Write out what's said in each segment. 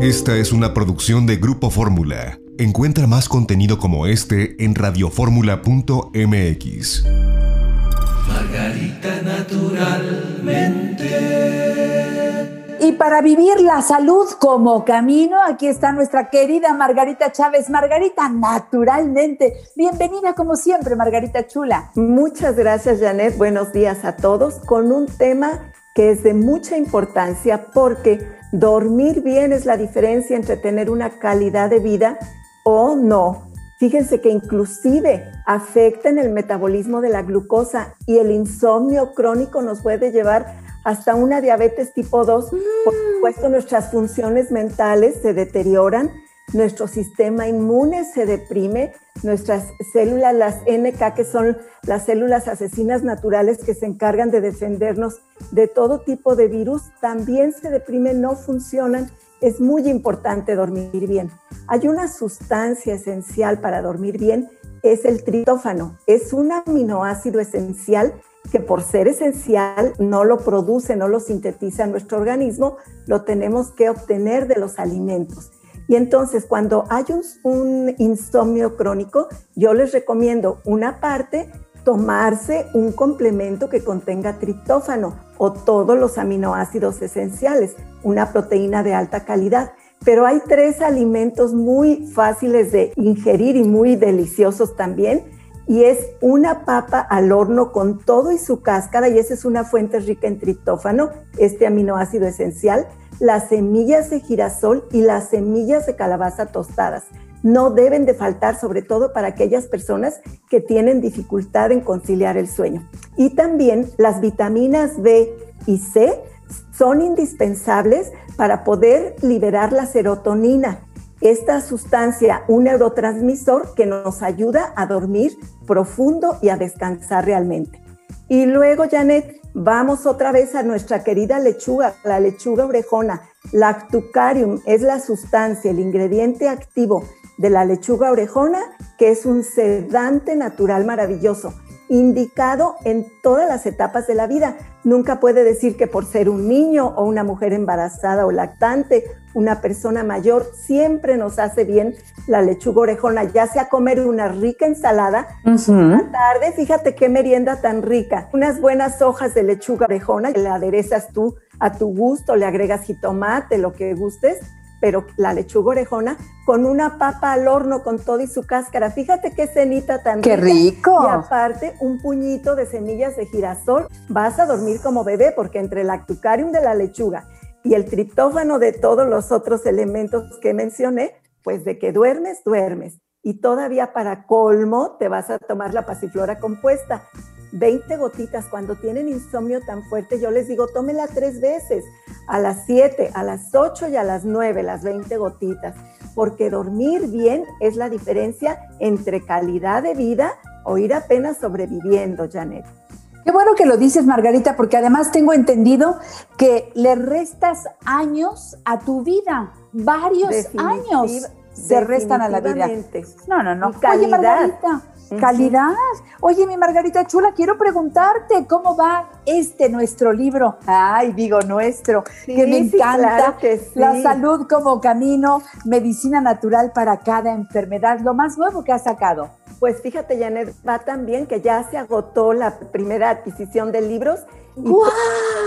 Esta es una producción de Grupo Fórmula. Encuentra más contenido como este en radioformula.mx. Margarita naturalmente. Y para vivir la salud como camino, aquí está nuestra querida Margarita Chávez. Margarita, naturalmente. Bienvenida como siempre, Margarita Chula. Muchas gracias, Janet. Buenos días a todos con un tema que es de mucha importancia porque dormir bien es la diferencia entre tener una calidad de vida o no. Fíjense que inclusive afecta en el metabolismo de la glucosa y el insomnio crónico nos puede llevar hasta una diabetes tipo 2. Por supuesto, nuestras funciones mentales se deterioran, nuestro sistema inmune se deprime, nuestras células, las NK, que son las células asesinas naturales que se encargan de defendernos de todo tipo de virus, también se deprimen, no funcionan es muy importante dormir bien. Hay una sustancia esencial para dormir bien, es el tritófano. Es un aminoácido esencial que por ser esencial no lo produce, no lo sintetiza nuestro organismo, lo tenemos que obtener de los alimentos. Y entonces cuando hay un, insomnio crónico, yo les recomiendo una parte tomarse un complemento que contenga triptófano o todos los aminoácidos esenciales, una proteína de alta calidad. Pero hay tres alimentos muy fáciles de ingerir y muy deliciosos también. Y es una papa al horno con todo y su cáscara, y esa es una fuente rica en triptófano, este aminoácido esencial, las semillas de girasol y las semillas de calabaza tostadas no deben de faltar, sobre todo para aquellas personas que tienen dificultad en conciliar el sueño. Y también las vitaminas B y C son indispensables para poder liberar la serotonina, esta sustancia, un neurotransmisor que nos ayuda a dormir profundo y a descansar realmente. Y luego, Janet, vamos otra vez a nuestra querida lechuga, la lechuga orejona. Lactucarium es la sustancia, el ingrediente activo de la lechuga orejona, que es un sedante natural maravilloso, indicado en todas las etapas de la vida. Nunca puede decir que por ser un niño o una mujer embarazada o lactante, una persona mayor, siempre nos hace bien la lechuga orejona, ya sea comer una rica ensalada, uh tarde, fíjate qué merienda tan rica, unas buenas hojas de lechuga orejona, la aderezas tú a tu gusto, le agregas jitomate, lo que gustes, pero la lechuga orejona con una papa al horno con todo y su cáscara. Fíjate qué cenita tan ¡Qué rico! Y aparte, un puñito de semillas de girasol. Vas a dormir como bebé porque entre el actucarium de la lechuga y el triptófano de todos los otros elementos que mencioné, pues de que duermes, duermes. Y todavía para colmo te vas a tomar la pasiflora compuesta. 20 gotitas. Cuando tienen insomnio tan fuerte, yo les digo, tómela tres veces, a las 7, a las 8 y a las 9, las 20 gotitas, porque dormir bien es la diferencia entre calidad de vida o ir apenas sobreviviendo, Janet. Qué bueno que lo dices, Margarita, porque además tengo entendido que le restas años a tu vida, varios años se restan a la vida. No, no, no. Oye, Margarita, Calidad. Oye, mi Margarita Chula, quiero preguntarte cómo va este nuestro libro. Ay, digo nuestro, que me encanta. La salud como camino, medicina natural para cada enfermedad, lo más nuevo que ha sacado. Pues fíjate, Janet, va tan bien que ya se agotó la primera adquisición de libros y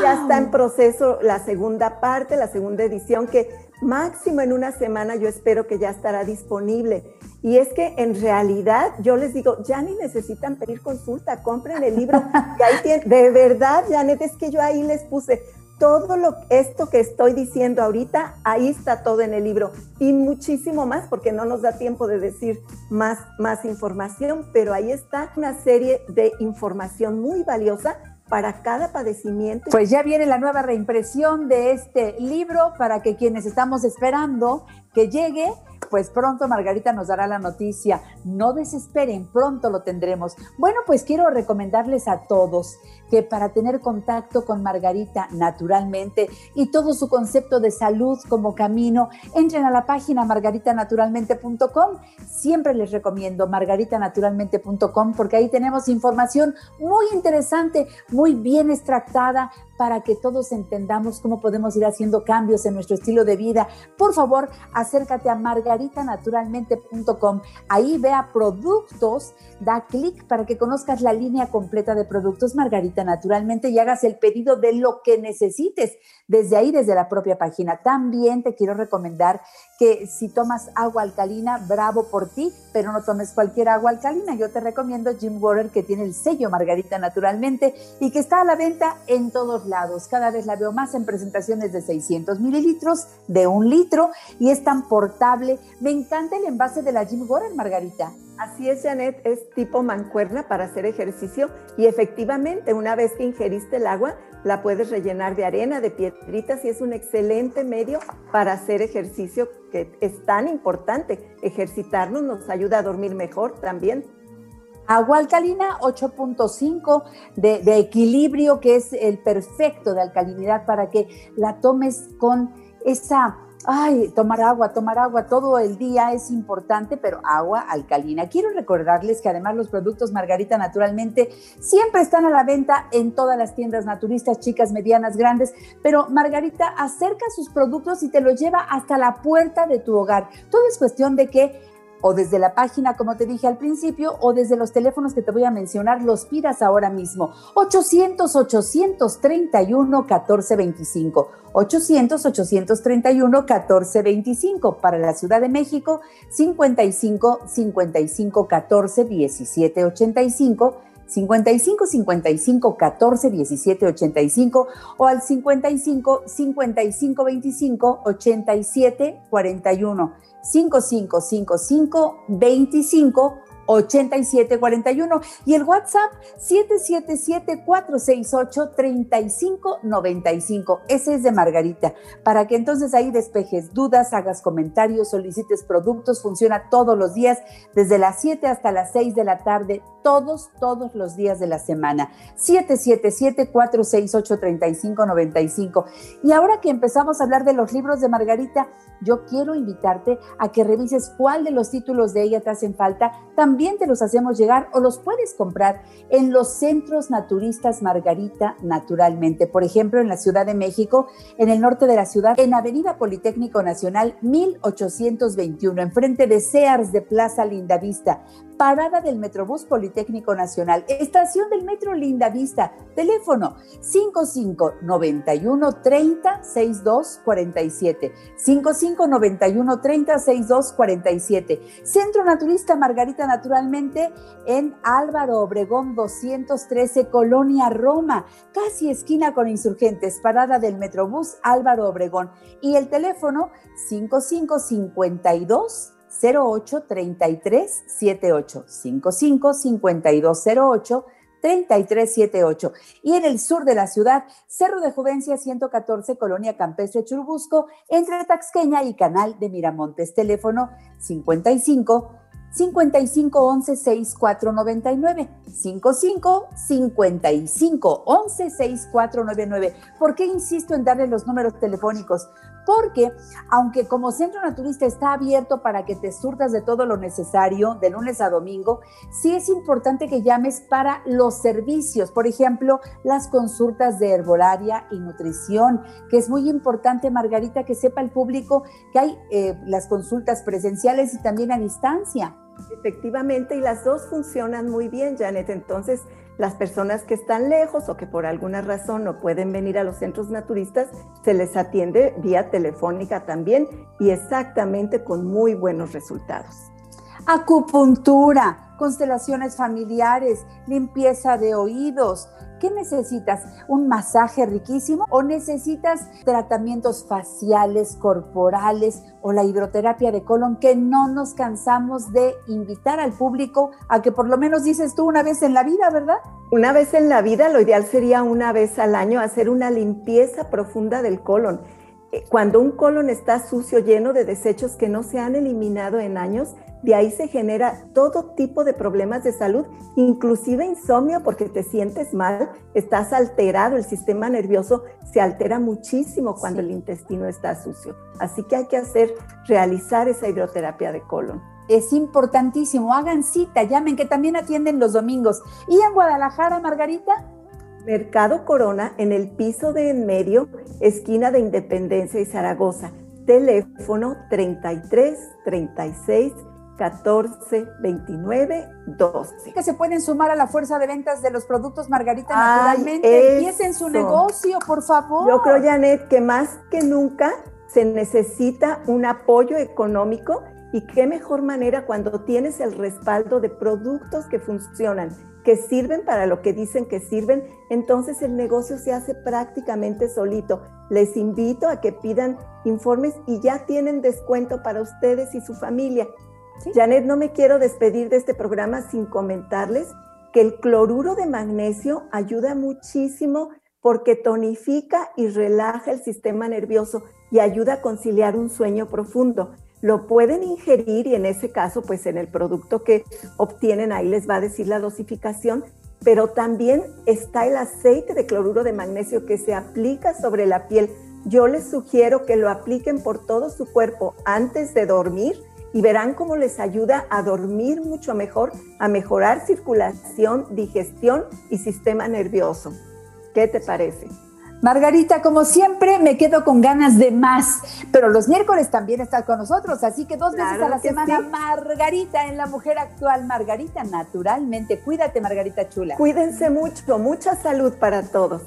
ya está en proceso la segunda parte, la segunda edición, que máximo en una semana yo espero que ya estará disponible. Y es que en realidad yo les digo, ya ni necesitan pedir consulta, compren el libro. Y ahí de verdad, Janet, es que yo ahí les puse todo lo, esto que estoy diciendo ahorita, ahí está todo en el libro y muchísimo más porque no nos da tiempo de decir más, más información, pero ahí está una serie de información muy valiosa para cada padecimiento. Pues ya viene la nueva reimpresión de este libro para que quienes estamos esperando que llegue pues pronto Margarita nos dará la noticia. No desesperen, pronto lo tendremos. Bueno, pues quiero recomendarles a todos que para tener contacto con Margarita naturalmente y todo su concepto de salud como camino, entren a la página margaritanaturalmente.com. Siempre les recomiendo margaritanaturalmente.com porque ahí tenemos información muy interesante, muy bien extractada para que todos entendamos cómo podemos ir haciendo cambios en nuestro estilo de vida. Por favor, acércate a margaritanaturalmente.com. Ahí vea productos, da clic para que conozcas la línea completa de productos Margarita Naturalmente y hagas el pedido de lo que necesites desde ahí, desde la propia página. También te quiero recomendar que si tomas agua alcalina, bravo por ti, pero no tomes cualquier agua alcalina. Yo te recomiendo Jim Water que tiene el sello Margarita Naturalmente y que está a la venta en todos lados. Cada vez la veo más en presentaciones de 600 mililitros, de un litro y es tan portable. Me encanta el envase de la Jim Water, Margarita. Así es, Janet, es tipo mancuerna para hacer ejercicio y efectivamente una vez que ingeriste el agua, la puedes rellenar de arena, de piedritas y es un excelente medio para hacer ejercicio que es tan importante. Ejercitarnos nos ayuda a dormir mejor también. Agua alcalina 8.5 de, de, equilibrio, que es el perfecto de alcalinidad para que la tomes con esa ay, tomar agua, tomar agua todo el día es importante, pero agua alcalina. Quiero recordarles que además los productos Margarita naturalmente siempre están a la venta en todas las tiendas naturistas, chicas, medianas, grandes, pero Margarita acerca sus productos y te los lleva hasta la puerta de tu hogar. Todo es cuestión de que o desde la página, como te dije al principio, o desde los teléfonos que te voy a mencionar, los pidas ahora mismo. 800-831-1425. 800-831-1425. Para la Ciudad de México, 55 55 14 17 85. 55 55 14 17 85 o al 55 55 25 87 41. 5555 25 8741 y el WhatsApp 777-468-3595. Ese es de Margarita, para que entonces ahí despejes dudas, hagas comentarios, solicites productos, funciona todos los días, desde las 7 hasta las 6 de la tarde, todos, todos los días de la semana. 777-468-3595. Y ahora que empezamos a hablar de los libros de Margarita, yo quiero invitarte a que revises cuál de los títulos de ella te hacen falta. También te los hacemos llegar o los puedes comprar en los centros naturistas Margarita naturalmente. Por ejemplo, en la Ciudad de México, en el norte de la ciudad, en Avenida Politécnico Nacional 1821, enfrente de Sears de Plaza Lindavista parada del Metrobús Politécnico Nacional, estación del Metro Linda Vista, teléfono 55 91 30 62 47, 55 91 30 62 47, Centro Naturista Margarita Naturalmente en Álvaro Obregón 213, Colonia Roma, casi esquina con insurgentes, parada del Metrobús Álvaro Obregón. Y el teléfono 55 52 08 33 78 55 52 08 3378. Y en el sur de la ciudad, Cerro de Juvencia 114, Colonia Campestre Churubusco, entre Taxqueña y Canal de Miramontes. Teléfono 55 55 11 6499 55 55 11 6499. ¿Por qué insisto en darle los números telefónicos? Porque aunque como centro naturista está abierto para que te surtas de todo lo necesario de lunes a domingo, sí es importante que llames para los servicios, por ejemplo, las consultas de herbolaria y nutrición, que es muy importante, Margarita, que sepa el público que hay eh, las consultas presenciales y también a distancia. Efectivamente, y las dos funcionan muy bien, Janet. Entonces, las personas que están lejos o que por alguna razón no pueden venir a los centros naturistas, se les atiende vía telefónica también y exactamente con muy buenos resultados. Acupuntura, constelaciones familiares, limpieza de oídos, ¿Qué necesitas? ¿Un masaje riquísimo o necesitas tratamientos faciales, corporales o la hidroterapia de colon que no nos cansamos de invitar al público a que por lo menos dices tú una vez en la vida, ¿verdad? Una vez en la vida, lo ideal sería una vez al año hacer una limpieza profunda del colon. Eh, cuando un colon está sucio, lleno de desechos que no se han eliminado en años, de ahí se genera todo tipo de problemas de salud, inclusive insomnio porque te sientes mal, estás alterado, el sistema nervioso se altera muchísimo cuando el intestino está sucio. Así que hay que hacer, realizar esa hidroterapia de colon. Es importantísimo, hagan cita, llamen, que también atienden los domingos. ¿Y en Guadalajara, Margarita? Mercado Corona en el piso de en medio, esquina de Independencia y Zaragoza. Teléfono 33 36 14 29 12. Que se pueden sumar a la fuerza de ventas de los productos Margarita naturalmente. Empiecen su negocio, por favor. Yo creo, Janet, que más que nunca se necesita un apoyo económico y qué mejor manera cuando tienes el respaldo de productos que funcionan que sirven para lo que dicen que sirven, entonces el negocio se hace prácticamente solito. Les invito a que pidan informes y ya tienen descuento para ustedes y su familia. Janet, no me quiero despedir de este programa sin comentarles que el cloruro de magnesio ayuda muchísimo porque tonifica y relaja el sistema nervioso y ayuda a conciliar un sueño profundo lo pueden ingerir y en ese caso, pues en el producto que obtienen, ahí les va a decir la dosificación, pero también está el aceite de cloruro de magnesio que se aplica sobre la piel. Yo les sugiero que lo apliquen por todo su cuerpo antes de dormir y verán cómo les ayuda a dormir mucho mejor, a mejorar circulación, digestión y sistema nervioso. ¿Qué te parece? Margarita, como siempre, me quedo con ganas de más, pero los miércoles también estás con nosotros, así que dos veces a la semana, Margarita en La Mujer Actual. Margarita, naturalmente, cuídate, Margarita Chula. Cuídense mucho, mucha salud para todos.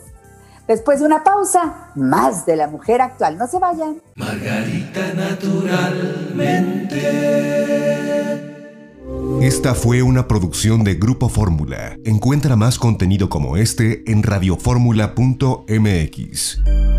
Después de una pausa, más de La Mujer Actual. No se vayan. Margarita, naturalmente. Esta fue una producción de Grupo Fórmula. Encuentra más contenido como este en radioformula.mx.